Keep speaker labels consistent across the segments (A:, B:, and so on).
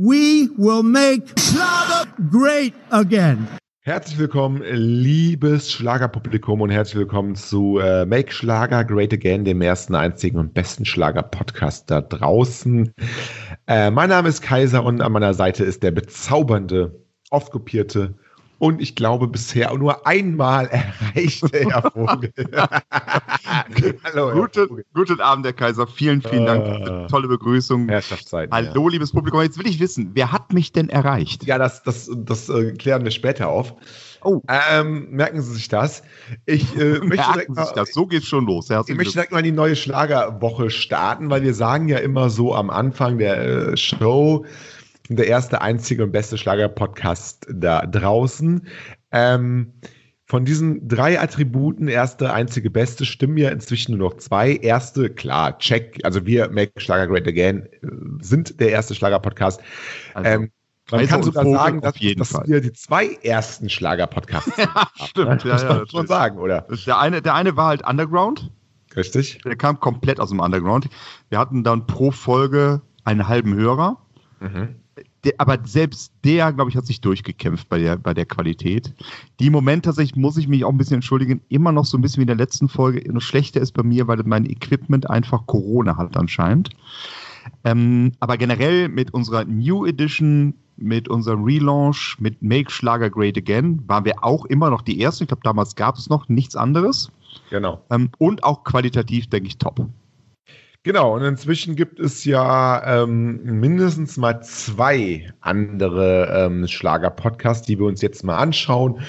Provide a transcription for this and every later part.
A: we will make Schlager great again.
B: Herzlich willkommen, liebes Schlagerpublikum und herzlich willkommen zu äh, Make Schlager Great Again, dem ersten, einzigen und besten Schlager-Podcast da draußen. Äh, mein Name ist Kaiser und an meiner Seite ist der bezaubernde, oft kopierte und ich glaube bisher nur einmal erreichte Herr Vogel.
C: Hallo. Guten, guten Abend, Herr Kaiser. Vielen, vielen Dank für die tolle Begrüßung.
B: Herrschaftszeit.
C: Hallo, ja. liebes Publikum. Jetzt will ich wissen, wer hat mich denn erreicht?
B: Ja, das, das, das äh, klären wir später auf. Oh. Ähm, merken Sie sich das? Ich äh, möchte
C: merken mal, das. So geht's schon los.
B: Herzlich ich möchte direkt mal die neue Schlagerwoche starten, weil wir sagen ja immer so am Anfang der äh, Show, der erste, einzige und beste Schlager-Podcast da draußen. Ähm, von diesen drei Attributen, erste, einzige, beste, stimmen ja inzwischen nur noch zwei. Erste, klar, check. Also wir, Make Schlager Great Again, sind der erste Schlager-Podcast. Also, ähm, man kann sogar Vogel sagen, dass, dass wir die zwei ersten Schlager-Podcasts
C: ja, stimmt. Ja,
B: muss man ja, schon sagen, oder?
C: Der eine, der eine war halt Underground.
B: Richtig.
C: Der kam komplett aus dem Underground. Wir hatten dann pro Folge einen halben Hörer. Mhm der, aber selbst der, glaube ich, hat sich durchgekämpft bei der, bei der Qualität. Die Moment tatsächlich, muss ich mich auch ein bisschen entschuldigen, immer noch so ein bisschen wie in der letzten Folge. Noch schlechter ist bei mir, weil mein Equipment einfach Corona hat anscheinend. Ähm, aber generell mit unserer New Edition, mit unserem Relaunch, mit Make Schlager Great Again, waren wir auch immer noch die Ersten. Ich glaube, damals gab es noch nichts anderes.
B: Genau.
C: Ähm, und auch qualitativ, denke ich, top.
B: Genau, und inzwischen gibt es ja ähm, mindestens mal zwei andere ähm, Schlager-Podcasts, die wir uns jetzt mal anschauen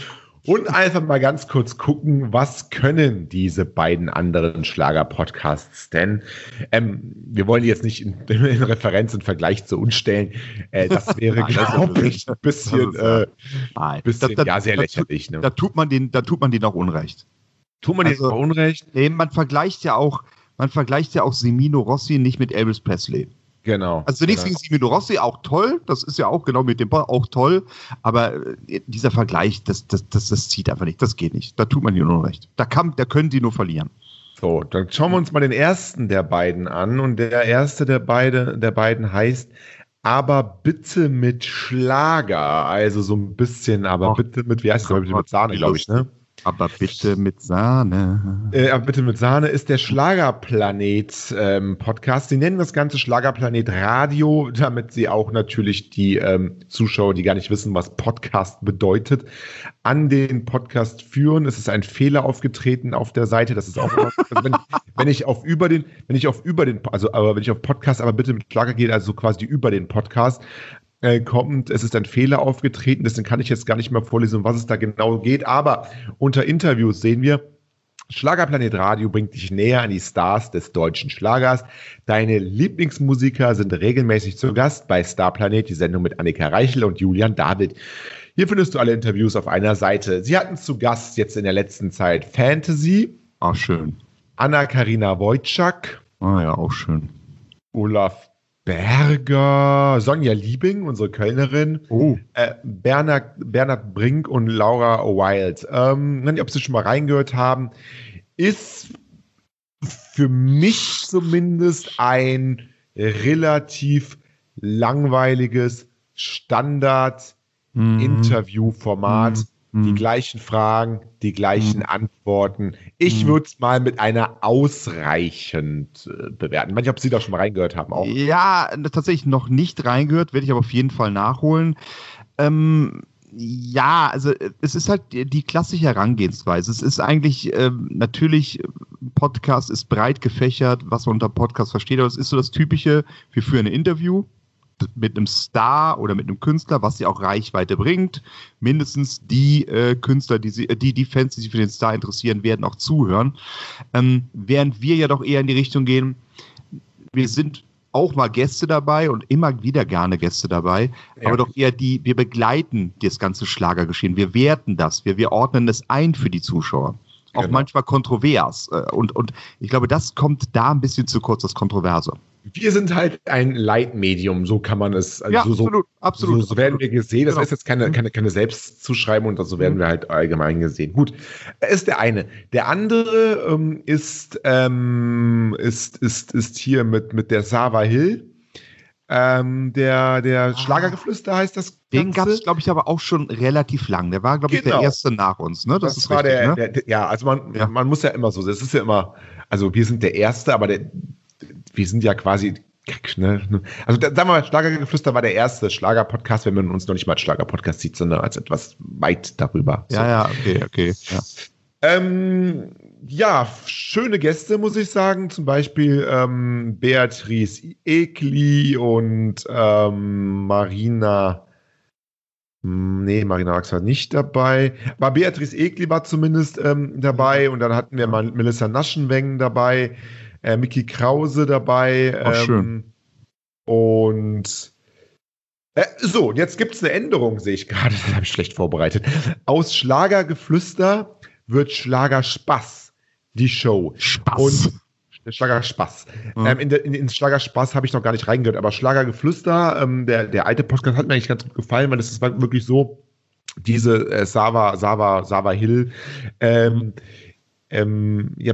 B: und einfach mal ganz kurz gucken, was können diese beiden anderen Schlager-Podcasts denn? Ähm, wir wollen die jetzt nicht in, in Referenz und Vergleich zu uns stellen. Äh, das wäre, glaube ich, ein bisschen, äh, bisschen
C: da, da, ja, sehr da, lächerlich.
B: Da, ne? da, tut man den, da tut man denen auch Unrecht.
C: Tut man also, denen auch Unrecht?
B: Nee, man vergleicht ja auch man vergleicht ja auch Semino Rossi nicht mit Elvis Presley.
C: Genau.
B: Also nichts
C: genau.
B: gegen Semino Rossi, auch toll. Das ist ja auch genau mit dem Ball auch toll. Aber äh, dieser Vergleich, das, das, das, das zieht einfach nicht. Das geht nicht. Da tut man dir nur recht. Da, kann, da können die nur verlieren.
C: So, dann schauen wir uns mal den ersten der beiden an. Und der erste der, beide, der beiden heißt aber bitte mit Schlager. Also so ein bisschen, aber Ach, bitte mit, wie heißt das? Mit Sahne, glaube ich, ne?
B: Aber bitte mit Sahne.
C: Äh, aber bitte mit Sahne ist der Schlagerplanet ähm, Podcast. Sie nennen das Ganze Schlagerplanet Radio, damit sie auch natürlich die ähm, Zuschauer, die gar nicht wissen, was Podcast bedeutet, an den Podcast führen. Es ist ein Fehler aufgetreten auf der Seite. Das ist auch, also wenn, wenn ich auf über den, wenn ich auf über den, also aber wenn ich auf Podcast, aber bitte mit Schlager geht, also quasi über den Podcast, äh, kommt. Es ist ein Fehler aufgetreten, deswegen kann ich jetzt gar nicht mehr vorlesen, um was es da genau geht. Aber unter Interviews sehen wir, Schlagerplanet Radio bringt dich näher an die Stars des deutschen Schlagers. Deine Lieblingsmusiker sind regelmäßig zu Gast bei Starplanet, die Sendung mit Annika Reichel und Julian David. Hier findest du alle Interviews auf einer Seite. Sie hatten zu Gast jetzt in der letzten Zeit Fantasy.
B: Ah, schön.
C: Anna-Karina Wojcik.
B: Ah ja, auch schön.
C: Olaf Berger, Sonja Liebing, unsere Kölnerin,
B: oh.
C: äh, Bernhard, Bernhard Brink und Laura Wild. Ähm, nicht, ob Sie schon mal reingehört haben, ist für mich zumindest ein relativ langweiliges Standard-Interview-Format. Mhm die hm. gleichen Fragen, die gleichen mhm. Antworten. Ich mhm. würde es mal mit einer ausreichend äh, bewerten. Manche, ob Sie da schon mal reingehört haben auch.
B: Ja, tatsächlich noch nicht reingehört, werde ich aber auf jeden Fall nachholen. Ähm, ja, also äh, es ist halt die klassische Herangehensweise. Es ist eigentlich ähm, natürlich, Podcast ist breit gefächert, was man unter Podcast versteht, aber es ist so das Typische, wir führen ein Interview, mit einem Star oder mit einem Künstler, was sie auch Reichweite bringt. Mindestens die äh, Künstler, die, sie, die, die Fans, die sich für den Star interessieren, werden auch zuhören. Ähm, während wir ja doch eher in die Richtung gehen, wir sind auch mal Gäste dabei und immer wieder gerne Gäste dabei, ja. aber doch eher die, wir begleiten das ganze Schlagergeschehen, wir werten das, wir, wir ordnen es ein für die Zuschauer. Auch genau. manchmal kontrovers. Äh, und, und ich glaube, das kommt da ein bisschen zu kurz, das Kontroverse.
C: Wir sind halt ein Leitmedium, so kann man es.
B: Also ja, so, absolut, absolut.
C: So, so werden wir gesehen. Das genau. ist jetzt keine, mhm. keine, keine Selbstzuschreibung und so werden mhm. wir halt allgemein gesehen. Gut, ist der eine. Der andere ähm, ist, ähm, ist, ist, ist hier mit, mit der Sava Hill. Ähm, der der Schlagergeflüster heißt das.
B: Den gab es, glaube ich, aber auch schon relativ lang. Der war, glaube ich,
C: Genau.
B: der erste nach uns. Ne?
C: Das,
B: Das,
C: war
B: richtig,
C: der,
B: ne?
C: der, ja, also man,
B: Ja.
C: man muss ja immer so, es ist ja immer, also wir sind der Erste, aber der, wir sind ja quasi, ne, also sagen wir mal, Schlagergeflüster war der erste Schlager-Podcast, wenn man uns noch nicht mal als Schlager-Podcast sieht, sondern als etwas weit darüber.
B: Ja, ja, okay, okay. Ja.
C: Ähm, ja, schöne Gäste, muss ich sagen. Zum Beispiel ähm, Beatrice Ekli und ähm, Marina. Nee, Marina Max war nicht dabei. Aber Beatrice Ekli war zumindest ähm, dabei. Und dann hatten wir mal Melissa Naschenweng dabei, äh, Mickey Krause dabei.
B: Ach, schön.
C: Und äh, so, und jetzt gibt es eine Änderung, sehe ich gerade. Das habe ich schlecht vorbereitet. Aus Schlagergeflüster wird Schlagerspaß die Show.
B: Spaß.
C: Und Schlagerspaß.
B: Mhm.
C: Ähm, in, in, in Schlagerspaß habe ich noch gar nicht reingehört, aber Schlagergeflüster, ähm, der, der alte Podcast hat mir eigentlich ganz gut gefallen, weil das ist wirklich so, diese äh, Sava, Sava, Sava Hill, ähm, ähm, ja,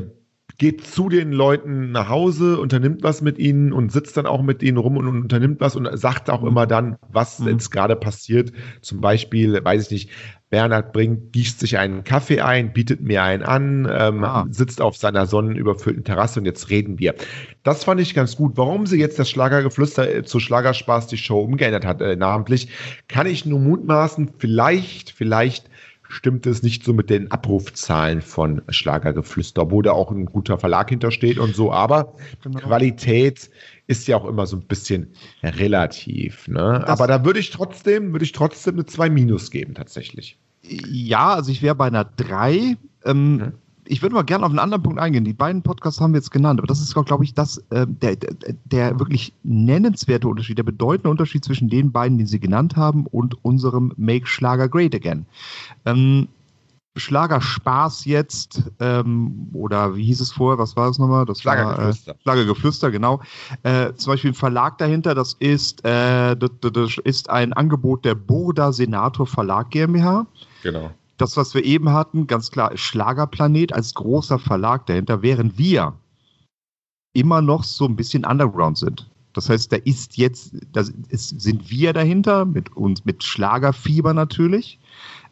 C: geht zu den Leuten nach Hause, unternimmt was mit ihnen und sitzt dann auch mit ihnen rum und, unternimmt was und sagt auch immer dann, was
B: Mhm.
C: jetzt gerade passiert. Zum Beispiel, weiß ich nicht, Bernhard bringt, gießt sich einen Kaffee ein, bietet mir einen an, ähm,
B: Ah.
C: sitzt auf seiner sonnenüberfüllten Terrasse und jetzt reden wir. Das fand ich ganz gut. Warum sie jetzt das Schlagergeflüster äh, zu Schlagerspaß die Show umgeändert hat, äh, namentlich, kann ich nur mutmaßen, vielleicht, vielleicht stimmt es nicht so mit den Abrufzahlen von Schlagergeflüster, wo da auch ein guter Verlag hintersteht und so, aber
B: Genau.
C: Qualität ist ja auch immer so ein bisschen relativ, ne? Aber da würde ich trotzdem, würde ich trotzdem eine 2 Minus geben, tatsächlich.
B: Ja, also ich wäre bei einer 3. Ähm,
C: Mhm.
B: Ich würde mal gerne auf einen anderen Punkt eingehen. Die beiden Podcasts haben wir jetzt genannt, aber das ist, glaube ich, das, äh, der, der, der wirklich nennenswerte Unterschied, der bedeutende Unterschied zwischen den beiden, die Sie genannt haben, und unserem Make Schlager Great Again. Ähm, Schlager Spaß jetzt, ähm, oder wie hieß es vorher, was war das nochmal? Das war,
C: Schlagergeflüster.
B: Äh, Schlagergeflüster, genau. Äh, zum Beispiel ein Verlag dahinter, das ist, äh, das, das ist ein Angebot der Burda Senator Verlag GmbH.
C: Genau.
B: Das, was wir eben hatten, ganz klar, ist Schlagerplanet als großer Verlag dahinter, während wir immer noch so ein bisschen underground sind. Das heißt, da ist jetzt, da ist, sind wir dahinter, mit uns, mit Schlagerfieber natürlich,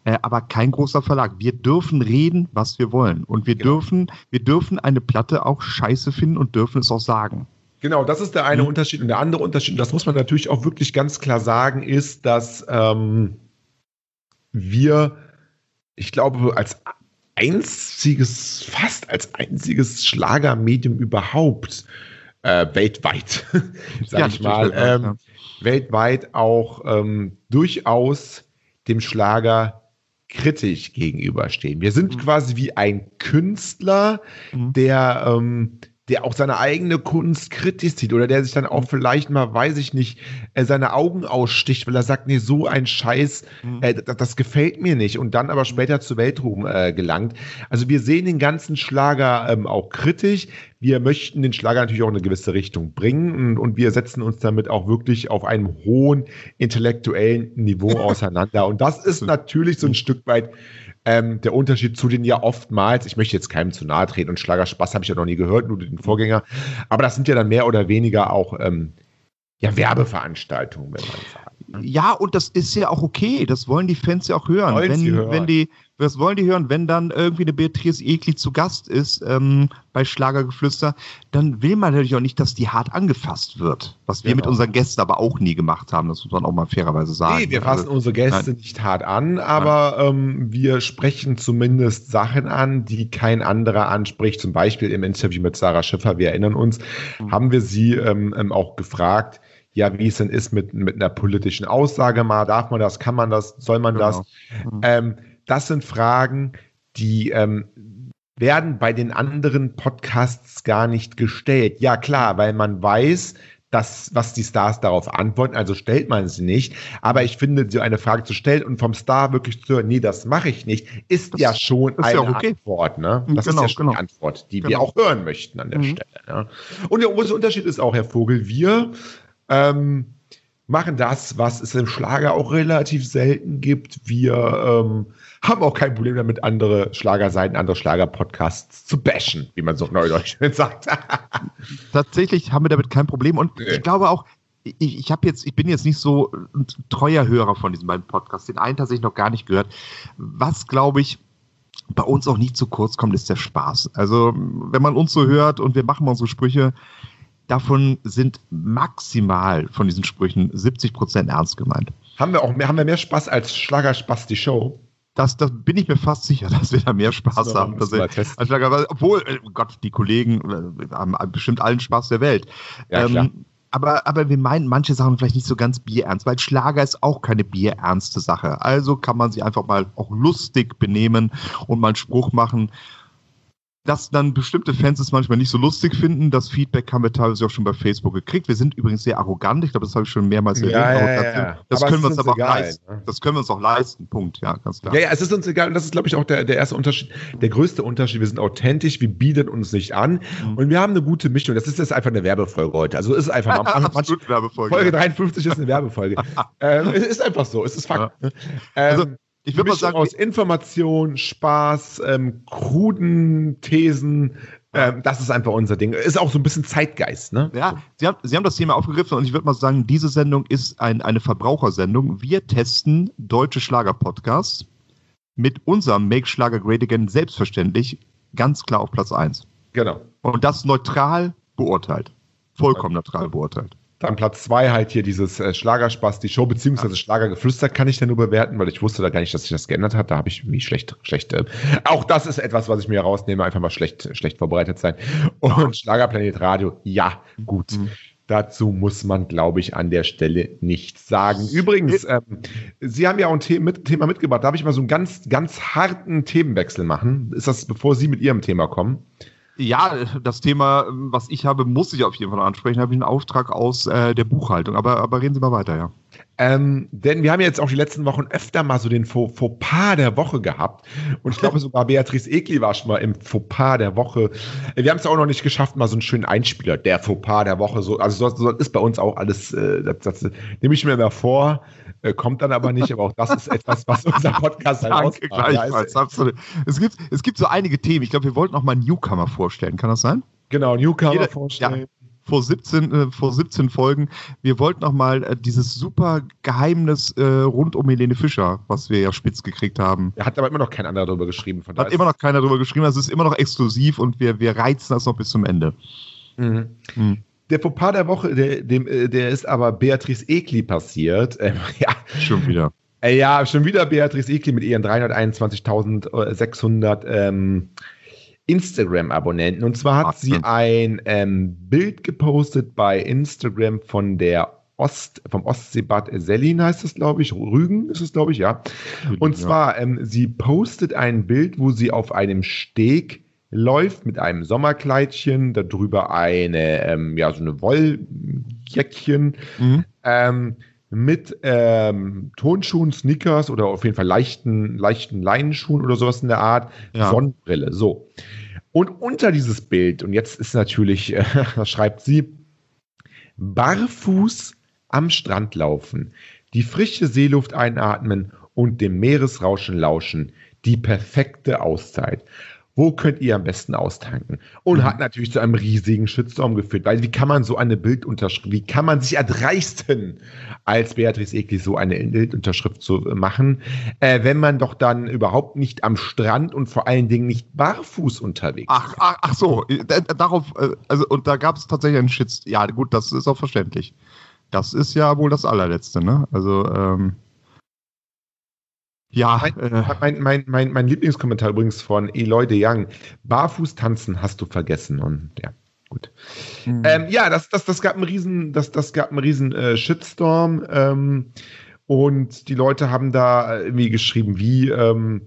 B: äh, aber kein großer Verlag. Wir dürfen reden, was wir wollen. Und wir
C: Genau.
B: dürfen, wir dürfen eine Platte auch scheiße finden und dürfen es auch sagen.
C: Genau, das ist der eine
B: Mhm.
C: Unterschied. Und der andere Unterschied, und das muss man natürlich auch wirklich ganz klar sagen, ist, dass ähm, wir, ich glaube, als einziges, fast als einziges Schlagermedium überhaupt äh, weltweit, sag
B: Ja,
C: ich mal,
B: weltweit,
C: ähm,
B: ja.
C: weltweit auch ähm, durchaus dem Schlager kritisch gegenüberstehen. Wir sind
B: Mhm.
C: quasi wie ein Künstler,
B: Mhm.
C: der, ähm, der auch seine eigene Kunst kritisch sieht oder der sich dann auch vielleicht mal, weiß ich nicht, äh, seine Augen aussticht, weil er sagt, nee, so ein Scheiß,
B: Mhm.
C: äh, das, das gefällt mir nicht und dann aber später zu Weltruhm äh, gelangt. Also wir sehen den ganzen Schlager ähm, auch kritisch. Wir möchten den Schlager natürlich auch in eine gewisse Richtung bringen und, und wir setzen uns damit auch wirklich auf einem hohen intellektuellen Niveau auseinander. Und das ist natürlich so ein Stück weit ähm, der Unterschied zu den ja oftmals, ich möchte jetzt keinem zu nahe treten und Schlagerspaß habe ich ja noch nie gehört, nur den Vorgänger, aber das sind ja dann mehr oder weniger auch ähm, ja, Werbeveranstaltungen, wenn man sagt. ne?
B: Ja, und das ist ja auch okay. Das wollen die Fans ja auch hören.
C: Wollen
B: wenn,
C: hören.
B: wenn die, das wollen die hören, wenn dann irgendwie eine Beatrice Egli zu Gast ist ähm, bei Schlagergeflüster, dann will man natürlich auch nicht, dass die hart angefasst wird. Was wir
C: Genau.
B: mit unseren Gästen aber auch nie gemacht haben. Das muss man auch mal fairerweise sagen.
C: Nee, wir fassen
B: Also,
C: unsere Gäste
B: nein.
C: nicht hart an, aber ähm, wir sprechen zumindest Sachen an, die kein anderer anspricht. Zum Beispiel im Interview mit Sarah Schiffer, wir erinnern uns,
B: Mhm.
C: haben wir sie ähm, ähm, auch gefragt, ja, wie es denn ist mit, mit einer politischen Aussage mal, darf man das, kann man das, soll man das?
B: Genau. Mhm.
C: Ähm, das sind Fragen, die ähm, werden bei den anderen Podcasts gar nicht gestellt. Ja, klar, weil man weiß, dass, was die Stars darauf antworten, also stellt man sie nicht. Aber ich finde, so eine Frage zu stellen und vom Star wirklich zu hören, nee, das mache ich nicht, ist
B: Das
C: ja schon
B: ist
C: eine
B: ja okay.
C: Antwort. Ne? Das
B: Genau,
C: ist ja schon
B: genau.
C: die Antwort, die wir
B: Genau.
C: auch hören möchten an der
B: Mhm.
C: Stelle. Ne? Und der große Unterschied ist auch, Herr Vogel, wir ähm, machen das, was es im Schlager auch relativ selten gibt. Wir ähm, haben auch kein Problem damit, andere Schlagerseiten, andere Schlager-Podcasts zu bashen, wie man so neudeutsch sagt.
B: Tatsächlich haben wir damit kein Problem. Und
C: Nee.
B: ich glaube auch, ich, ich habe jetzt, ich bin jetzt nicht so ein treuer Hörer von diesen beiden Podcasts. Den einen tatsächlich noch gar nicht gehört. Was glaube ich bei uns auch nicht zu kurz kommt, ist der Spaß. Also wenn man uns so hört und wir machen unsere Sprüche, davon sind maximal von diesen Sprüchen 70 Prozent ernst gemeint.
C: Haben wir auch mehr, haben wir mehr Spaß als Schlagerspaß die Show?
B: Das, das bin ich mir fast sicher, dass wir da mehr Spaß haben. Dass wir, obwohl, äh, oh Gott, die Kollegen äh, haben bestimmt allen Spaß der Welt. Ja, ähm, aber, aber wir meinen manche Sachen vielleicht nicht so ganz bierernst, weil Schlager ist auch keine bierernste Sache. Also kann man sie einfach mal auch lustig benehmen und mal einen Spruch machen dass dann bestimmte Fans es manchmal nicht so lustig finden. Das Feedback haben wir teilweise auch schon bei Facebook gekriegt. Wir sind übrigens sehr arrogant. Ich glaube, das habe ich schon mehrmals erwähnt. Ja, ja, ja, das, können wir uns aber egal, auch leisten. Ne? Das können wir uns auch leisten. Punkt. Ja,
C: ganz klar. Ja, ja, es ist uns egal. Und das ist, glaube ich, auch der, der erste Unterschied, der größte Unterschied. Wir sind authentisch, wir bieten uns nicht an mhm. und wir haben eine gute Mischung. Das ist jetzt einfach eine Werbefolge heute. Also ist einfach mal, Absolut Werbefolge. Folge 53 ist eine Werbefolge. ähm, es ist einfach so. Es ist Fakt. Ne? Ähm, also, ich würde mal sagen, aus Information, Spaß, ähm, kruden Thesen, ähm, das ist einfach unser Ding. Ist auch so ein bisschen Zeitgeist, ne?
B: Ja, Sie haben, Sie haben das Thema aufgegriffen und ich würde mal sagen, diese Sendung ist ein, eine Verbrauchersendung. Wir testen deutsche Schlager-Podcasts mit unserem Make Schlager Great Again selbstverständlich ganz klar auf Platz 1.
C: Genau.
B: Und das neutral beurteilt. Vollkommen neutral beurteilt.
C: Dann Platz zwei halt hier dieses äh, Schlagerspaß, die Show, beziehungsweise Schlagergeflüster kann ich dann nur bewerten, weil ich wusste da gar nicht, dass sich das geändert hat. Da habe ich mich schlecht, schlecht. Äh, auch das ist etwas, was ich mir herausnehme, einfach mal schlecht, schlecht vorbereitet sein. Und Schlagerplanet Radio, ja, gut. Mhm. Dazu muss man, glaube ich, an der Stelle nichts sagen. Übrigens, ähm, Sie haben ja auch ein The mit, Thema mitgebracht. Darf ich mal so einen ganz, ganz harten Themenwechsel machen? Ist das, bevor Sie mit Ihrem Thema kommen?
B: Ja, das Thema, was ich habe, muss ich auf jeden Fall ansprechen. Da habe ich einen Auftrag aus äh, der Buchhaltung. Aber, aber reden Sie mal weiter, ja.
C: Ähm, denn wir haben jetzt auch die letzten Wochen öfter mal so den Fauxpas der Woche gehabt. Und ich glaube sogar Beatrice Egli war schon mal im Fauxpas der Woche. Wir haben es auch noch nicht geschafft, mal so einen schönen Einspieler, der Fauxpas der Woche. So, also so, so ist bei uns auch alles, äh, das, das nehme ich mir mal vor, äh, kommt dann aber nicht. Aber auch das ist etwas, was unser Podcast halt Danke,
B: gleichfalls, absolut. Es gibt, es gibt so einige Themen. Ich glaube, wir wollten noch mal Newcomer vorstellen. Kann das sein?
C: Genau, Newcomer Jeder, vorstellen. Ja
B: vor 17, äh, vor 17 Folgen. Wir wollten noch mal äh, dieses super Geheimnis äh, rund um Helene Fischer, was wir ja spitz gekriegt haben.
C: Er hat aber immer noch kein anderer darüber geschrieben.
B: Von hat immer noch keiner darüber geschrieben. Also es ist immer noch exklusiv und wir, wir reizen das noch bis zum Ende.
C: Mhm. Mhm. Der Fauxpas der Woche, der, dem, äh, der ist aber Beatrice Ekli passiert. Ähm,
B: ja. Schon wieder.
C: Äh, ja, schon wieder Beatrice Ekli mit ihren 321.600 ähm, Instagram-Abonnenten. Und zwar hat sie ein ähm, Bild gepostet bei Instagram von der Ost, vom Ostseebad Sellin heißt es, glaube ich. Rügen ist es, glaube ich, ja. Und zwar, ähm, sie postet ein Bild, wo sie auf einem Steg läuft mit einem Sommerkleidchen, darüber eine, ähm, ja, so eine Wolljäckchen, mhm. ähm, mit ähm, Tonschuhen, Sneakers oder auf jeden Fall leichten, leichten Leinenschuhen oder sowas in der Art, ja. Sonnenbrille. So. Und unter dieses Bild, und jetzt ist natürlich, äh, schreibt sie, barfuß am Strand laufen, die frische Seeluft einatmen und dem Meeresrauschen lauschen. Die perfekte Auszeit wo könnt ihr am besten austanken? Und mhm. hat natürlich zu einem riesigen Shitstorm geführt, weil wie kann man so eine Bildunterschrift, wie kann man sich erdreisten, als Beatrice Egli so eine Bildunterschrift zu machen, äh, wenn man doch dann überhaupt nicht am Strand und vor allen Dingen nicht barfuß unterwegs
B: ach, ach, ach so, äh, darauf, äh, also und da gab es tatsächlich einen Shitstorm. Ja, gut, das ist auch verständlich. Das ist ja wohl das allerletzte, ne? Also, ähm,
C: ja, mein, äh, mein, mein, mein, mein Lieblingskommentar übrigens von Eloy de Young. Barfuß tanzen hast du vergessen. Und ja, gut. Mhm. Ähm, ja, das, das, das gab einen riesen, das, das gab einen riesen äh, Shitstorm. Ähm, und die Leute haben da irgendwie geschrieben, wie ähm,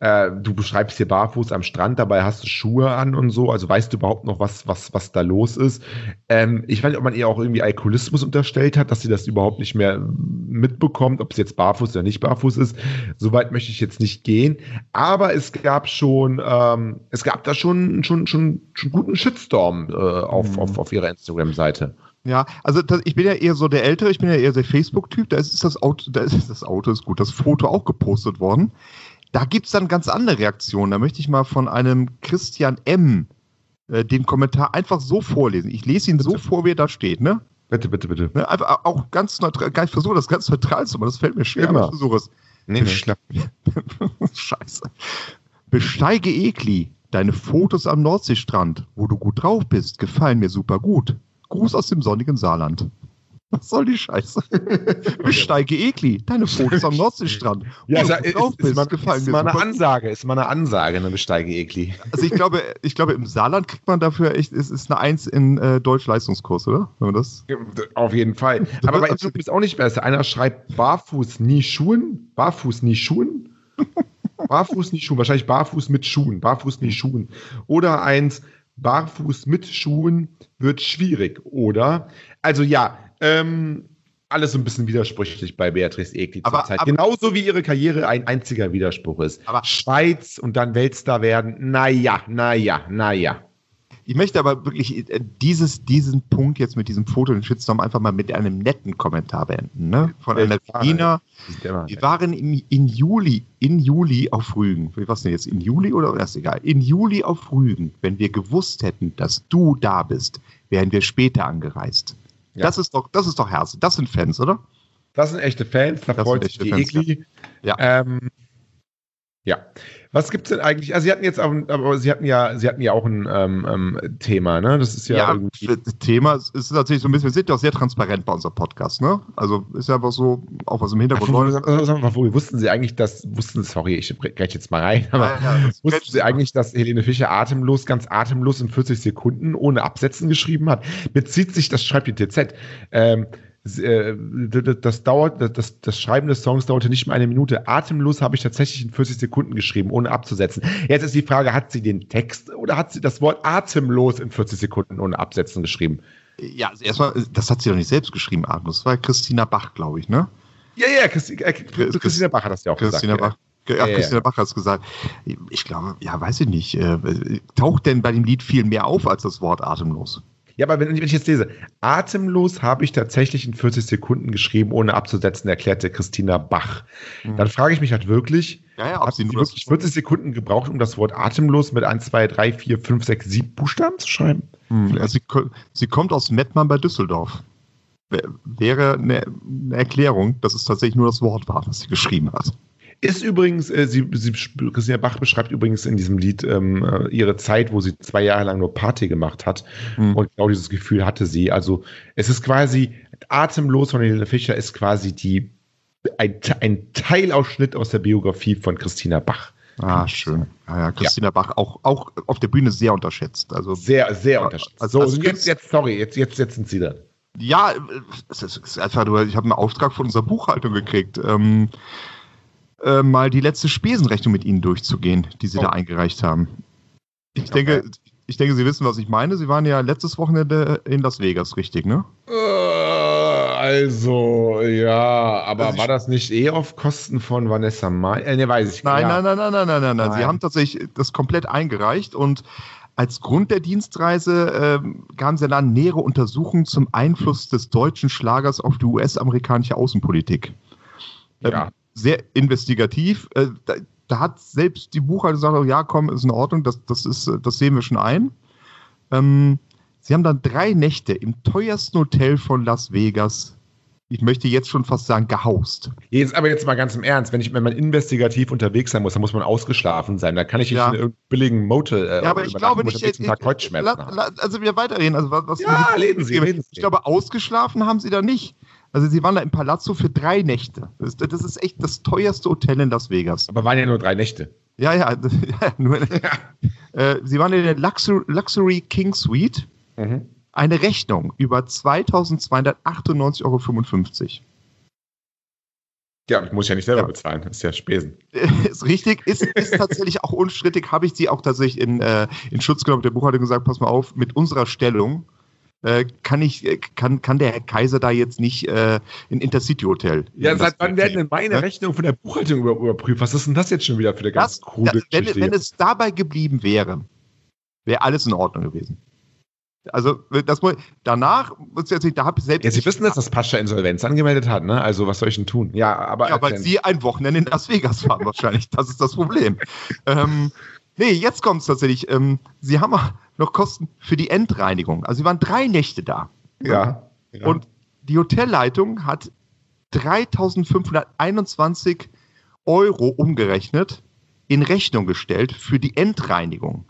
C: äh, du beschreibst hier barfuß am Strand, dabei hast du Schuhe an und so, also weißt du überhaupt noch, was, was, was da los ist. Ähm, ich weiß nicht, ob man ihr auch irgendwie Alkoholismus unterstellt hat, dass sie das überhaupt nicht mehr mitbekommt, ob es jetzt barfuß oder nicht barfuß ist. Soweit möchte ich jetzt nicht gehen. Aber es gab schon, ähm, es gab da schon, schon, schon, schon guten Shitstorm äh, auf, mhm. auf, auf ihrer Instagram-Seite.
B: Ja, also das, ich bin ja eher so der Ältere, ich bin ja eher der Facebook-Typ, da ist das Auto, da ist das Auto ist gut, das Foto auch gepostet worden. Da gibt es dann ganz andere Reaktionen. Da möchte ich mal von einem Christian M. Äh, den Kommentar einfach so vorlesen. Ich lese ihn so vor, wie er da steht, ne?
C: Bitte, bitte, bitte.
B: Ne, einfach auch ganz neutral, nicht versuche das ganz neutral zu machen, das fällt mir schwer,
C: Immer.
B: aber ich versuche es.
C: Nee, nee.
B: Scheiße. Besteige Ekli. Deine Fotos am Nordseestrand, wo du gut drauf bist, gefallen mir super gut. Gruß aus dem sonnigen Saarland. Was soll die Scheiße? Besteige Ekli. Deine Fotos am Nordseestrand,
C: Ja,
B: du
C: ist,
B: gut drauf
C: ist, ist, mal,
B: gefallen
C: ist mal eine. Ansage, ist mal eine Ansage, eine Besteige Ekli.
B: Also ich glaube, ich glaube, im Saarland kriegt man dafür echt, es ist eine Eins in äh, Deutsch-Leistungskurs, oder? Wenn man das
C: Auf jeden Fall. Aber bei Instagram ist auch nicht besser. Einer schreibt barfuß nie Schuhen, barfuß nie Schuhen. Barfuß nie Schuhen, wahrscheinlich barfuß mit Schuhen, barfuß nie Schuhen. Oder eins, barfuß mit Schuhen wird schwierig. Oder, also ja, ähm, alles so ein bisschen widersprüchlich bei Beatrice Egli
B: Aber-
C: zurzeit.
B: aber-
C: Genauso wie ihre Karriere ein einziger Widerspruch ist.
B: Aber-
C: Schweiz und dann Weltstar werden, naja, naja, naja.
B: Ich möchte aber wirklich äh, dieses, diesen Punkt jetzt mit diesem Foto und Shitstorm einfach mal mit einem netten Kommentar beenden. Ne? Von einer? Wiener. Wir waren im, in Juli, in Juli auf Rügen. Was denn jetzt? In Juli oder? Das ist egal. In Juli auf Rügen. Wenn wir gewusst hätten, dass du da bist, wären wir später angereist.
C: Ja.
B: Das ist doch, das ist doch Herz. Das sind Fans, oder?
C: Das sind echte Fans, da
B: Das
C: freut sich die
B: Fans,
C: Egli.
B: Ja.
C: Ähm, ja. Was gibt's denn eigentlich? Also sie hatten jetzt auch, aber sie hatten ja, sie hatten ja auch ein ähm, ähm, Thema, ne? Das ist ja, irgendwie.
B: das Thema ist ist natürlich so ein bisschen, wir sind ja auch sehr transparent bei unserem Podcast, ne? Also ist ja einfach so, auch was im Hintergrund läuft.
C: wo, wussten Sie eigentlich, dass, wussten, sorry, ich greife jetzt mal rein, aber
B: Ja, ja,
C: wussten Sie eigentlich, dass Helene Fischer atemlos, ganz atemlos in 40 Sekunden ohne Absetzen geschrieben hat? Bezieht sich, das schreibt die TZ, ähm, äh, das dauert, das, das Schreiben des Songs dauerte nicht mal eine Minute. Atemlos habe ich tatsächlich in 40 Sekunden geschrieben, ohne abzusetzen. Jetzt ist die Frage, hat sie den Text oder hat sie das Wort atemlos in 40 Sekunden ohne Absetzen geschrieben?
B: Ja, also erstmal, das hat sie doch nicht selbst geschrieben, Agnus. Das war Christina Bach, glaube ich, ne?
C: Ja, ja, Christi, äh, Christina Bach hat das ja auch
B: Christina
C: gesagt.
B: Bach. Ja,
C: Ja, ja.
B: Christina Bach hat es gesagt. Ich glaube, ja, weiß ich nicht. Äh, taucht denn bei dem Lied viel mehr auf als das Wort atemlos?
C: Ja, aber wenn, wenn ich jetzt lese, atemlos habe ich tatsächlich in 40 Sekunden geschrieben, ohne abzusetzen, erklärte Christina Bach. Dann frage ich mich halt wirklich,
B: Mhm. Ja, ja, ob
C: hat
B: sie
C: wirklich 40 Sekunden gebraucht, um das Wort atemlos mit 1, 2, 3, 4, 5, 6, 7 Buchstaben zu schreiben?
B: Hm, also sie, sie kommt aus Mettmann bei Düsseldorf. Wär- Wäre eine, eine Erklärung, dass es tatsächlich nur das Wort war, was sie geschrieben hat.
C: Ist übrigens, äh, sie, sie, Christina Bach beschreibt übrigens in diesem Lied ähm, äh, ihre Zeit, wo sie zwei Jahre lang nur Party gemacht hat.
B: Hm.
C: Und genau dieses Gefühl hatte sie. Also es ist quasi, atemlos von Helene Fischer ist quasi die, ein, ein Teilausschnitt aus der Biografie von Christina Bach.
B: Ah, schön. Ja, ja, Christina Bach auch, auch auf der Bühne sehr unterschätzt. Also
C: Sehr, sehr
B: Ja,
C: unterschiedlich.
B: also-
C: so,
B: also
C: und jetzt, jetzt, sorry, jetzt, jetzt, jetzt sind Sie dran.
B: Ja, es ist, es ist einfach nur, ich habe einen Auftrag von unserer Buchhaltung gekriegt, ähm, äh, mal die letzte Spesenrechnung mit Ihnen durchzugehen, die Sie
C: Oh.
B: da eingereicht haben. Ich denke, ich denke, Sie wissen, was ich meine. Sie waren ja letztes Wochenende in Las Vegas, richtig, ne?
C: Also, ja, aber
B: Also
C: war das nicht eh auf Kosten von Vanessa Mai? Äh, ne, weiß ich
B: Nein, nein, nein, nein, nein, nein, nein, nein. Sie haben tatsächlich das komplett eingereicht und als Grund der Dienstreise ähm, gaben sie dann nähere Untersuchungen zum Einfluss des deutschen Schlagers auf die US-amerikanische Außenpolitik. Ähm,
C: Ja.
B: Sehr investigativ. Äh, da, da hat selbst die Buchhaltung gesagt, oh, ja, komm, ist in Ordnung, das, das, ist, äh, das sehen wir schon ein. Ähm, sie haben dann drei Nächte im teuersten Hotel von Las Vegas, ich möchte jetzt schon fast sagen, gehaust.
C: Jetzt, aber jetzt mal ganz im Ernst, wenn, ich, wenn man investigativ unterwegs sein muss, dann muss man ausgeschlafen sein. Da kann ich nicht
B: Ja.
C: in irgendeinem billigen Motel äh,
B: Ja, aber ich glaube nicht.
C: am nächsten Tag Kreuzschmerzen
B: la,
C: haben.
B: la, also wir weiterreden. Also was, was
C: Ja, reden Sie, reden Sie.
B: Ich glaube, ausgeschlafen haben sie da nicht. Also sie waren da im Palazzo für drei Nächte. Das, das ist echt das teuerste Hotel in Las Vegas.
C: Aber waren ja nur drei Nächte.
B: Ja, ja. ja nur, äh, sie waren in der Luxury, Luxury King Suite.
C: Mhm.
B: Eine Rechnung über 2.298,55 Euro.
C: Ja, muss ich ja nicht selber
B: Ja.
C: bezahlen. Das ist ja Spesen.
B: ist richtig, ist, ist tatsächlich auch unstrittig, habe ich sie auch tatsächlich in, äh, in Schutz genommen. Der Buchhalter gesagt, pass mal auf, mit unserer Stellung äh, kann ich, äh, kann, kann der Herr Kaiser da jetzt nicht äh, in Intercity-Hotel.
C: Ja,
B: in
C: seit wann werden denn meine
B: Ja?
C: Rechnungen von der Buchhaltung über, überprüft? Was ist denn das jetzt schon wieder für eine ganz
B: das,
C: krude
B: das, wenn, wenn es dabei geblieben wäre, wäre alles in Ordnung gewesen. Also das, mu- danach, muss ich jetzt nicht, da habe ich selbst.
C: ja, Sie wissen, dass das Pascha Insolvenz angemeldet hat, ne? Also, was soll ich denn tun? Ja, aber.
B: Ja, weil sie ein Wochenende in Las Vegas waren wahrscheinlich. Das ist das Problem. ähm, nee, jetzt kommt es tatsächlich. Ähm, sie haben noch Kosten für die Endreinigung. Also sie waren drei Nächte da.
C: Ja.
B: Ja. Und die Hotelleitung hat 3521 Euro umgerechnet in Rechnung gestellt für die Endreinigung.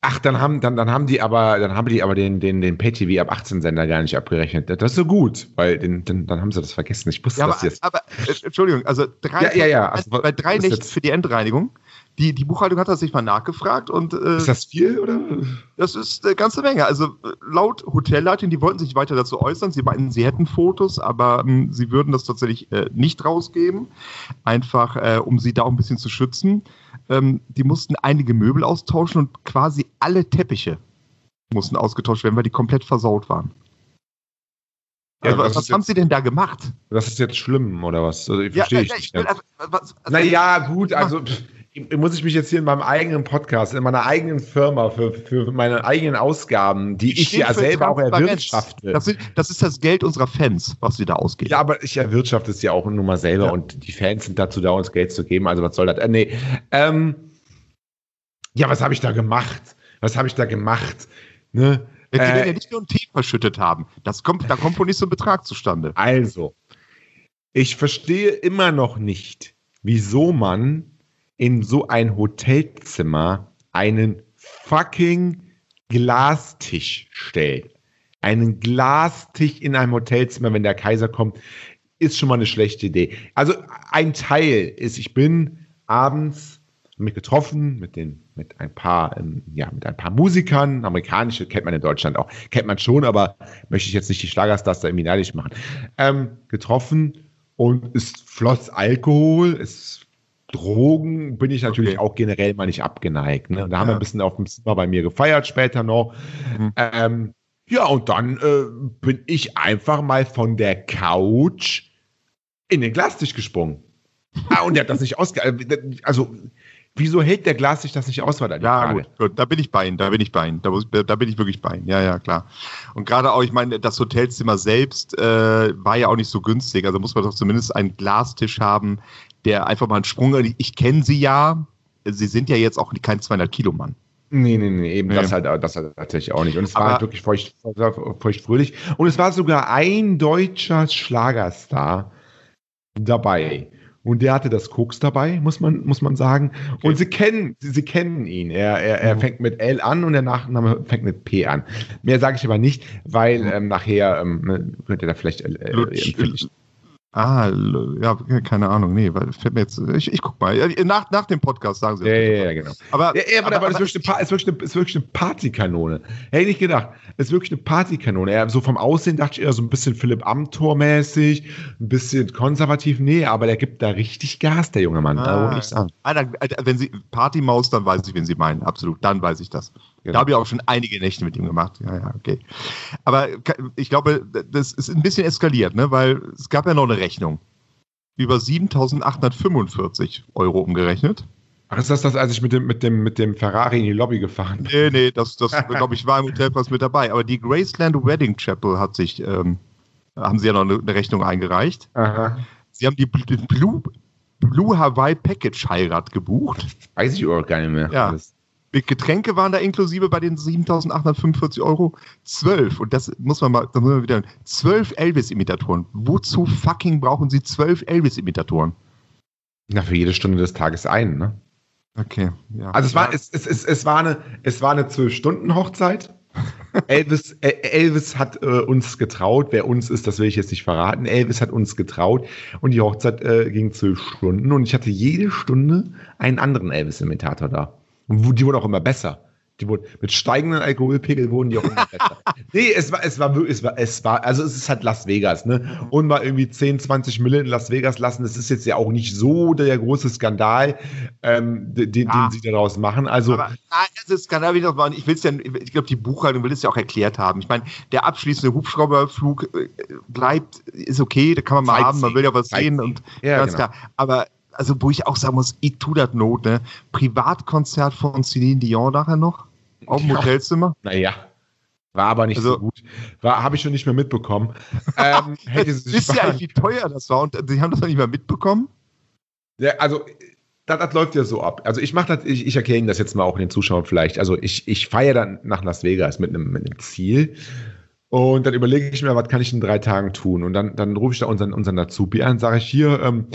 C: Ach, dann haben, dann, dann haben die aber, dann haben die aber den, den, den Pay-TV ab 18 Sender gar nicht abgerechnet. Das ist so gut, weil den, den, dann haben sie das vergessen. Ich wusste
B: ja,
C: das
B: aber,
C: jetzt.
B: Aber, äh, Entschuldigung, also drei,
C: ja, ja, ja. Also,
B: bei drei Nächten für die Endreinigung. Die, die Buchhaltung hat das sich mal nachgefragt und.
C: Äh, ist das viel oder?
B: Das ist eine ganze Menge. Also laut Hotelleitung, die wollten sich weiter dazu äußern. Sie meinten, sie hätten Fotos, aber ähm, sie würden das tatsächlich äh, nicht rausgeben. Einfach, äh, um sie da auch ein bisschen zu schützen. Ähm, die mussten einige Möbel austauschen und quasi alle Teppiche mussten ausgetauscht werden, weil die komplett versaut waren. Ja, also, was, was haben jetzt, Sie denn da gemacht?
C: Das ist jetzt schlimm, oder was? Also, ich ja, verstehe ja, ich nicht. Also, also, naja, gut, also muss ich mich jetzt hier in meinem eigenen Podcast, in meiner eigenen Firma, für, für meine eigenen Ausgaben, die ich ja selber auch erwirtschafte.
B: Das, sind, das, ist das Geld unserer Fans, was wir da ausgeben.
C: Ja, aber ich erwirtschafte es ja auch nur mal selber ja. und die Fans sind dazu da, uns Geld zu geben. Also was soll das? Äh, nee. Ähm, ja, was habe ich da gemacht? Was habe ich da gemacht? Ne?
B: Die äh, werden ja nicht nur einen Tee verschüttet haben. Das kommt, da kommt wohl nicht so ein Betrag zustande.
C: Also, ich verstehe immer noch nicht, wieso man in so ein Hotelzimmer einen fucking Glastisch stellt. Einen Glastisch in einem Hotelzimmer, wenn der Kaiser kommt, ist schon mal eine schlechte Idee. Also ein Teil ist, ich bin abends mich getroffen mit den mit ein paar ähm, ja mit ein paar Musikern amerikanische kennt man in Deutschland auch kennt man schon aber möchte ich jetzt nicht die Schlagerstars da irgendwie neidisch machen ähm, getroffen und es floss Alkohol es Drogen bin ich natürlich okay. auch generell mal nicht abgeneigt. Ne? Da haben wir ein bisschen auf dem Zimmer bei mir gefeiert später noch. Mhm. Ähm, ja, und dann äh, bin ich einfach mal von der Couch in den Glastisch gesprungen. ah, und der hat das nicht ausge... Äh, also, wieso hält der Glas sich das nicht aus? War
B: da ja, gut, gut, da bin ich bei Ihnen, da bin ich bei Ihnen. Da, da bin ich wirklich bei Ihnen. Ja, ja, klar. Und gerade auch, ich meine, das Hotelzimmer selbst äh, war ja auch nicht so günstig. Also muss man doch zumindest einen Glastisch haben, der einfach mal einen Sprung, ich kenne sie ja, sie sind ja jetzt auch kein 200 Kilo Mann.
C: Nee, nee, nee, eben nee. das halt, das halt tatsächlich auch nicht. Und es war halt wirklich feucht, feucht fröhlich. Und es war sogar ein deutscher Schlagerstar dabei. Und der hatte das Koks dabei, muss man, muss man sagen. Okay. Und sie kennen, sie, sie, kennen ihn. Er, er, er mhm. fängt mit L an und der Nachname fängt mit P an. Mehr sage ich aber nicht, weil mhm. ähm, nachher ähm, ne, könnt ihr da vielleicht, äh, Lutsch,
B: vielleicht Ah, ja, keine Ahnung. Nee, weil fällt mir jetzt. Ich, ich guck mal. Nach, nach dem Podcast sagen sie.
C: Ja, ja, ja, genau. Aber, ja, ja, aber, aber, aber es, ist wirklich eine, es, ist eine, ist wirklich eine Partykanone. Hätte ich nicht gedacht. Es ist wirklich eine Partykanone. Ja, so vom Aussehen dachte ich eher so ein bisschen Philipp Amthor-mäßig, ein bisschen konservativ. Nee, aber der gibt da richtig Gas, der junge Mann. Ah, da ich sagen.
B: Alter, wenn Sie Partymaus, dann weiß ich, wen Sie meinen. Absolut. Dann weiß ich das. Genau. Da habe ich auch schon einige Nächte mit ihm gemacht. Ja, ja, okay. Aber ich glaube, das ist ein bisschen eskaliert, ne? weil es gab ja noch eine Rechnung. Über 7.845 Euro umgerechnet.
C: Ach, ist das das, als ich mit dem, mit dem, mit dem Ferrari in die Lobby gefahren
B: bin? Nee, nee, das, das glaube ich, war im Hotelpass mit dabei. Aber die Graceland Wedding Chapel hat sich, ähm, haben sie ja noch eine, eine Rechnung eingereicht. Aha. Sie haben die Blue, Blue Hawaii Package Heirat gebucht.
C: Weiß ich auch gar nicht mehr.
B: Ja. Das Getränke waren da inklusive bei den 7.845 Euro. Zwölf, und das muss man mal, da muss man wieder, zwölf Elvis-Imitatoren. Wozu fucking brauchen Sie zwölf Elvis-Imitatoren?
C: Na, für jede Stunde des Tages einen, ne?
B: Okay, ja.
C: Also es war, es, es, es, es war eine, es war eine zwölf-Stunden-Hochzeit. Elvis, Elvis hat äh, uns getraut. Wer uns ist, das will ich jetzt nicht verraten. Elvis hat uns getraut und die Hochzeit äh, ging zwölf Stunden und ich hatte jede Stunde einen anderen Elvis-Imitator da. Und die wurden auch immer besser. Die wurden, mit steigenden Alkoholpegel wurden die auch immer besser. nee, es war, es war es war, es war, also es ist halt Las Vegas, ne? Und mal irgendwie 10, 20 Mille in Las Vegas lassen, das ist jetzt ja auch nicht so der große Skandal, ähm, den, ja. den sie daraus machen. Also. Aber
B: das ist Skandal, ich will es ja, ich glaube, die Buchhaltung will es ja auch erklärt haben. Ich meine, der abschließende Hubschrauberflug äh, bleibt, ist okay, da kann man mal haben, man will ja was sehen und ja, ganz genau. klar. Aber also wo ich auch sagen muss, ich tu das Not, ne? Privatkonzert von Celine Dion nachher noch? Auf dem Hotelzimmer?
C: Naja. War aber nicht also, so gut. Habe ich schon nicht mehr mitbekommen.
B: ähm, hätte sie Wisst ihr eigentlich, wie teuer das war? Und sie haben das noch nicht mehr mitbekommen?
C: Ja, also das, das, läuft ja so ab. Also ich mache das, ich, ich erkläre Ihnen das jetzt mal auch den Zuschauern vielleicht. Also ich, ich feiere dann nach Las Vegas mit einem, mit einem Ziel. Und dann überlege ich mir, was kann ich in drei Tagen tun? Und dann, dann rufe ich da unseren, unseren Azubi an und sage ich hier, ähm,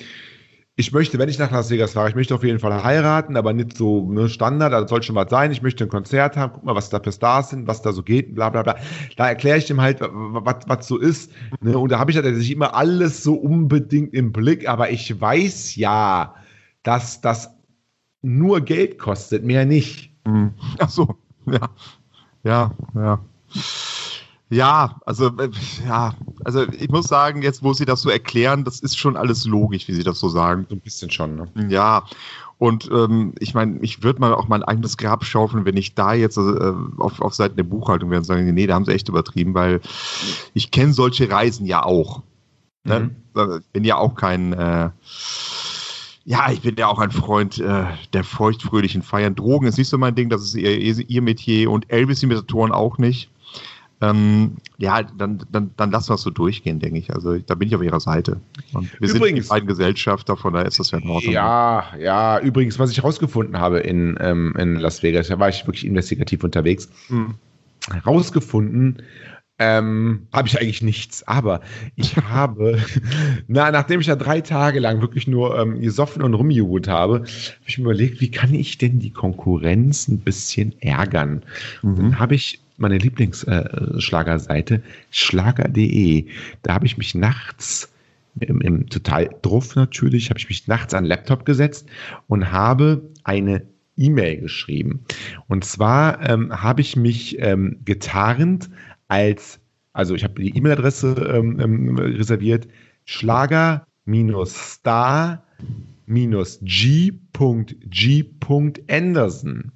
C: ich möchte, wenn ich nach Las Vegas fahre, ich möchte auf jeden Fall heiraten, aber nicht so ne, Standard, also soll schon was sein. Ich möchte ein Konzert haben, guck mal, was da für Stars sind, was da so geht, bla bla bla. Da erkläre ich dem halt, was, so ist. Ne? Und da habe ich nicht immer alles so unbedingt im Blick, aber ich weiß ja, dass das nur Geld kostet, mehr nicht.
B: Mhm. Ach so, ja. Ja, ja. Ja, also äh, ja, also ich muss sagen, jetzt wo Sie das so erklären, das ist schon alles logisch, wie Sie das so sagen.
C: So ein bisschen schon, ne?
B: Ja. Und ähm, ich meine, ich würde mal auch mein eigenes Grab schaufeln, wenn ich da jetzt also, äh, auf, auf Seiten der Buchhaltung wäre und sagen, nee, da haben sie echt übertrieben, weil ich kenne solche Reisen ja auch. Ne? Mhm. Ich bin ja auch kein, äh, ja, ich bin ja auch ein Freund äh, der feuchtfröhlichen Feiern. Drogen ist nicht so mein Ding, das ist ihr, ihr Metier und Elvis-Imitatoren auch nicht ähm, ja, dann, dann, dann lassen wir es so durchgehen, denke ich. Also da bin ich auf ihrer Seite. Und wir übrigens, sind beiden Gesellschafter, von daher ist das ja in Ordnung.
C: Ja, ja, übrigens, was ich herausgefunden habe in, ähm, in Las Vegas, da war ich wirklich investigativ unterwegs, hm. herausgefunden, ähm, habe ich eigentlich nichts, aber ich habe, na, nachdem ich da drei Tage lang wirklich nur ähm, gesoffen und rumgejubelt habe, habe ich mir überlegt, wie kann ich denn die Konkurrenz ein bisschen ärgern? Mhm. Dann habe ich meine Lieblingsschlagerseite, schlager.de. Da habe ich mich nachts im, im total druff natürlich, habe ich mich nachts an den Laptop gesetzt und habe eine E-Mail geschrieben. Und zwar ähm, habe ich mich ähm, getarnt als, also ich habe die E-Mail-Adresse ähm, ähm reserviert, schlager-star-g.g.anderson.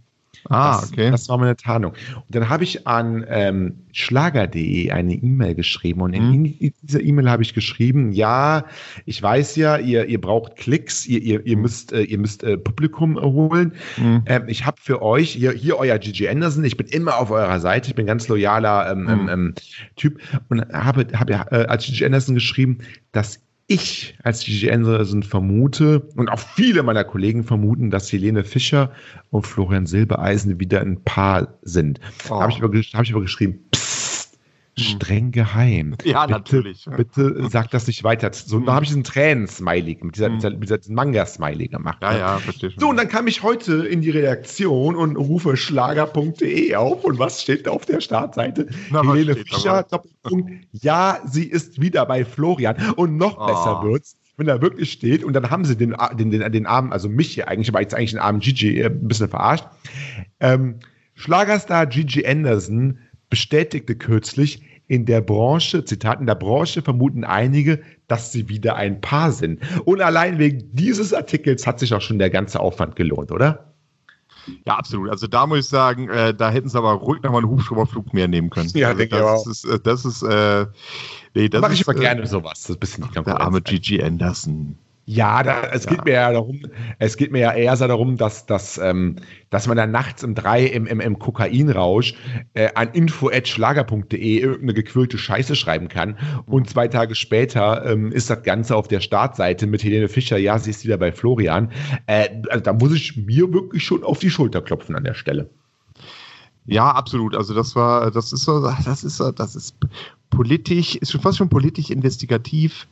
B: Ah, das, okay.
C: Das war meine Tarnung. Und dann habe ich an ähm, schlager.de eine E-Mail geschrieben und in, mhm. dieser E-Mail habe ich geschrieben, ja, ich weiß ja, ihr, ihr braucht Klicks, ihr, ihr, ihr müsst, äh, ihr müsst äh, Publikum holen. Mhm. Ähm, ich habe für euch hier, hier euer Gigi Anderson, ich bin immer auf eurer Seite, ich bin ganz loyaler ähm, ähm mhm. ähm, Typ und habe, habe äh, als Gigi Anderson geschrieben, dass ich als Gigi Anderson vermute und auch viele meiner Kollegen vermuten, dass Helene Fischer und Florian Silbereisen wieder ein Paar sind. Oh. Habe ich, aber, hab ich aber geschrieben, psst, hm. Streng geheim.
B: Ja,
C: bitte,
B: natürlich.
C: Bitte sag das nicht weiter. So, da habe ich diesen Tränen-Smiley, mit dieser, mhm. dieser, dieser Manga-Smiley gemacht.
B: Ja, ne? ja, verstehe
C: schon. So, und dann kam ich heute in die Redaktion und rufe schlager.de auf. Und was steht da auf der Startseite? Na, Helene Fischer, Doppelpunkt, ja, sie ist wieder bei Florian. Und noch oh. besser wird's, wenn er wirklich steht und dann haben sie den, den, den, den Armen, also mich hier eigentlich, aber jetzt eigentlich den armen Gigi äh, ein bisschen verarscht. Ähm, Schlagerstar Gigi Anderson bestätigte kürzlich, in der Branche, Zitat, in der Branche vermuten einige, dass sie wieder ein Paar sind. Und allein wegen dieses Artikels hat sich auch schon der ganze Aufwand gelohnt, oder?
B: Ja, absolut. Also da muss ich sagen, äh, da hätten sie aber ruhig nochmal einen Hubschrauberflug mehr nehmen können.
C: Ja,
B: also
C: denke
B: das, ist, äh, das ist, äh,
C: nee, das mache ich aber äh, gerne sowas. Das ist ein
B: bisschen der arme Gigi Anderson.
C: Ja, da, es ja. geht mir ja darum, es geht mir ja eher so darum, dass, dass, ähm, dass man dann nachts um drei im, im, im Kokainrausch äh, an info.schlager.de irgendeine gequirlte Scheiße schreiben kann und zwei Tage später ähm, ist das Ganze auf der Startseite mit Helene Fischer, ja, sie ist wieder bei Florian. Äh, also da muss ich mir wirklich schon auf die Schulter klopfen an der Stelle.
B: Ja, absolut. Also das war, das ist so, das ist so, das ist politisch, ist schon fast schon politisch investigativ.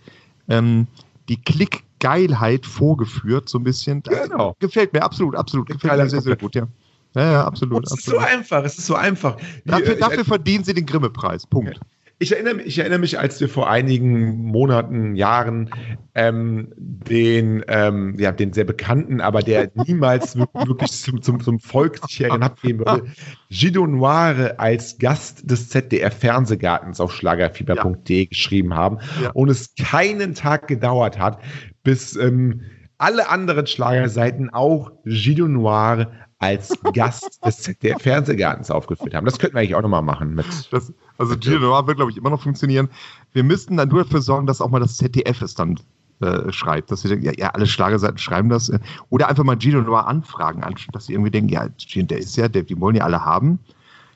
B: Ähm, die Klick Geilheit vorgeführt, so ein bisschen.
C: Genau.
B: Gefällt mir, absolut, absolut.
C: Gefällt mir sehr, sehr gut, ja.
B: Ja, ja, absolut.
C: Es ist absolut. so einfach, es ist so einfach.
B: Dafür, äh, dafür verdienen sie den Grimme-Preis. Punkt.
C: Ich erinnere, mich, ich erinnere mich, als wir vor einigen Monaten, Jahren ähm, den, ähm, ja, den sehr bekannten, aber der niemals wirklich zum, zum, zum Volk sich herabgeben würde, Gido Noire als Gast des ZDR-Fernsehgartens auf schlagerfieber.de ja. geschrieben haben ja. und es keinen Tag gedauert hat, bis ähm, alle anderen Schlagerseiten auch Gido Noire als Gast des ZDR-Fernsehgartens aufgeführt haben. Das könnten wir eigentlich auch nochmal machen. Mit
B: das, also Giro Noir wird, glaube ich, immer noch funktionieren. Wir müssten dann nur dafür sorgen, dass auch mal das ZDF es dann äh, schreibt. Dass sie denken, ja, ja, alle Schlagerseiten schreiben das. Äh, oder einfach mal Gino Noir anfragen, dass sie irgendwie denken, ja, der ist ja, der, die wollen ja alle haben.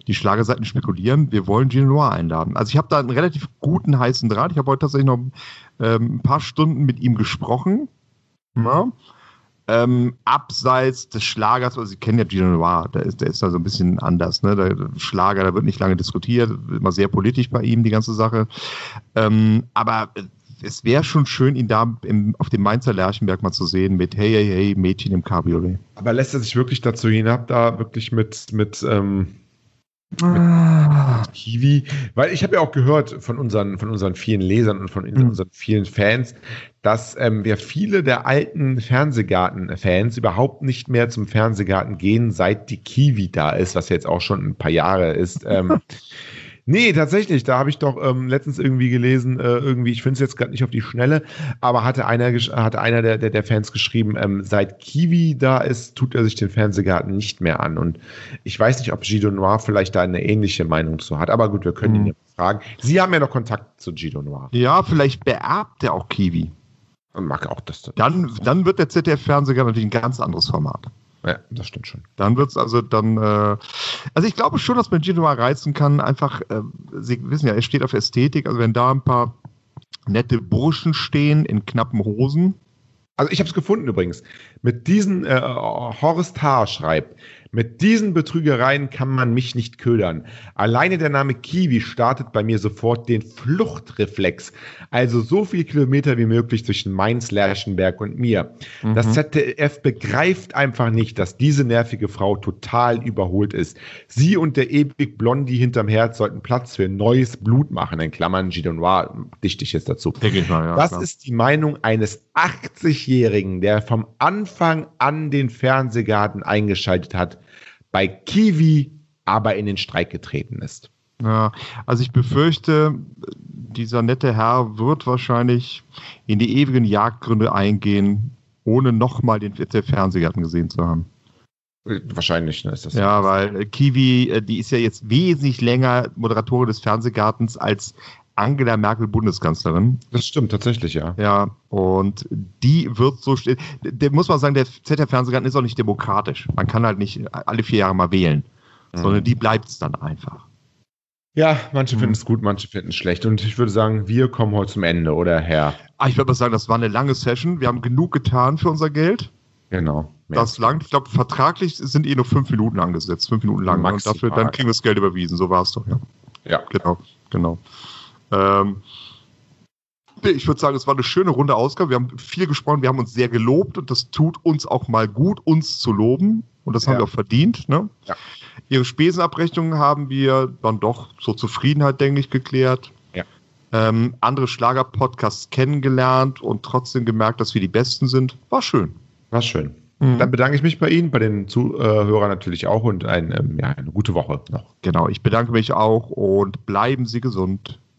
B: Die Schlagerseiten spekulieren, wir wollen Gino Noir einladen. Also ich habe da einen relativ guten heißen Draht. Ich habe heute tatsächlich noch ähm, ein paar Stunden mit ihm gesprochen. Ja. Ähm, abseits des Schlagers, also Sie kennen ja Gino Noir, der ist, der ist da so ein bisschen anders. Ne? Der Schlager, da wird nicht lange diskutiert, immer sehr politisch bei ihm, die ganze Sache. Ähm, aber es wäre schon schön, ihn da im, auf dem Mainzer Lerchenberg mal zu sehen mit Hey, hey, hey, Mädchen im Cabriolet.
C: Aber lässt er sich wirklich dazu hinab, da wirklich mit, mit ähm,
B: Ah.
C: Kiwi, weil ich habe ja auch gehört von unseren, von unseren vielen Lesern und von
B: Mhm.
C: unseren vielen Fans, dass ähm, wir viele der alten Fernsehgarten-Fans überhaupt nicht mehr zum Fernsehgarten gehen, seit die Kiwi da ist, was jetzt auch schon ein paar Jahre ist. Ähm, nee, tatsächlich, da habe ich doch ähm, letztens irgendwie gelesen, äh, irgendwie, ich finde es jetzt gerade nicht auf die Schnelle, aber hatte einer, hatte einer der, der, der Fans geschrieben, ähm, seit Kiwi da ist, tut er sich den Fernsehgarten nicht mehr an. Und ich weiß nicht, ob Gido Noir vielleicht da eine ähnliche Meinung zu hat, aber gut, wir können ihn
B: Mhm.
C: ja fragen. Sie haben ja noch Kontakt zu Gido Noir.
B: Ja, vielleicht beerbt er auch Kiwi.
C: Und mag auch das.
B: Dann, dann wird der ZDF-Fernsehgarten natürlich ein ganz anderes Format.
C: Ja, das stimmt schon.
B: Dann wird es also dann, äh, also ich glaube schon, dass man Gino mal reizen kann. Einfach, äh, Sie wissen ja, er steht auf Ästhetik. Also wenn da ein paar nette Burschen stehen in knappen Hosen.
C: Also ich habe es gefunden übrigens. Mit diesen, äh, Horst Haar schreibt, mit diesen Betrügereien kann man mich nicht ködern. Alleine der Name Kiwi startet bei mir sofort den Fluchtreflex. Also so viel Kilometer wie möglich zwischen Mainz, Lerchenberg und mir. Das ZDF begreift einfach nicht, dass diese nervige Frau total überholt ist. Sie und der ewig Blondie hinterm Herz sollten Platz für neues Blut machen. In Klammern Gidon Noir dichte ich jetzt dazu.
B: Denke ich mal, ja.
C: Das
B: klar.
C: ist die Meinung eines 80-Jährigen, der vom Anfang an den Fernsehgarten eingeschaltet hat, bei Kiwi aber in den Streik getreten ist.
B: Ja, also ich befürchte, dieser nette Herr wird wahrscheinlich in die ewigen Jagdgründe eingehen, ohne nochmal den ZDF-Fernsehgarten gesehen zu haben.
C: Wahrscheinlich ne, ist das.
B: Ja, weil äh, Kiwi, äh, die ist ja jetzt wesentlich länger Moderatorin des Fernsehgartens als Angela Merkel Bundeskanzlerin.
C: Das stimmt tatsächlich, ja.
B: Ja, und die wird so stehen. Der muss man sagen, der ZDF-Fernsehgarten ist auch nicht demokratisch. Man kann halt nicht alle vier Jahre mal wählen, sondern die bleibt es dann einfach.
C: Ja, manche
B: Mhm.
C: finden es gut, manche finden es schlecht. Und ich würde sagen, wir kommen heute zum Ende, oder Herr?
B: Ah, ich würde mal sagen, das war eine lange Session. Wir haben genug getan für unser Geld.
C: Genau.
B: Das langt. Ich glaube, vertraglich sind eh nur fünf Minuten angesetzt. Fünf Minuten lang. Und
C: Maximal.
B: dafür, dann kriegen wir das Geld überwiesen. So war es doch, ja.
C: Ja.
B: Genau, genau. Ähm, ich würde sagen, es war eine schöne runde Ausgabe. Wir haben viel gesprochen, wir haben uns sehr gelobt und das tut uns auch mal gut, uns zu loben. Und das haben
C: Ja.
B: wir auch verdient. Ne?
C: Ja.
B: Ihre Spesenabrechnungen haben wir dann doch zur Zufriedenheit, denke ich, geklärt.
C: Ja.
B: Ähm, andere Schlager-Podcasts kennengelernt und trotzdem gemerkt, dass wir die Besten sind. War schön.
C: War schön.
B: Mhm.
C: Dann bedanke ich mich bei Ihnen, bei den Zuhörern natürlich auch und ein, ähm, ja, eine gute Woche noch.
B: Genau, ich bedanke mich auch und bleiben Sie gesund.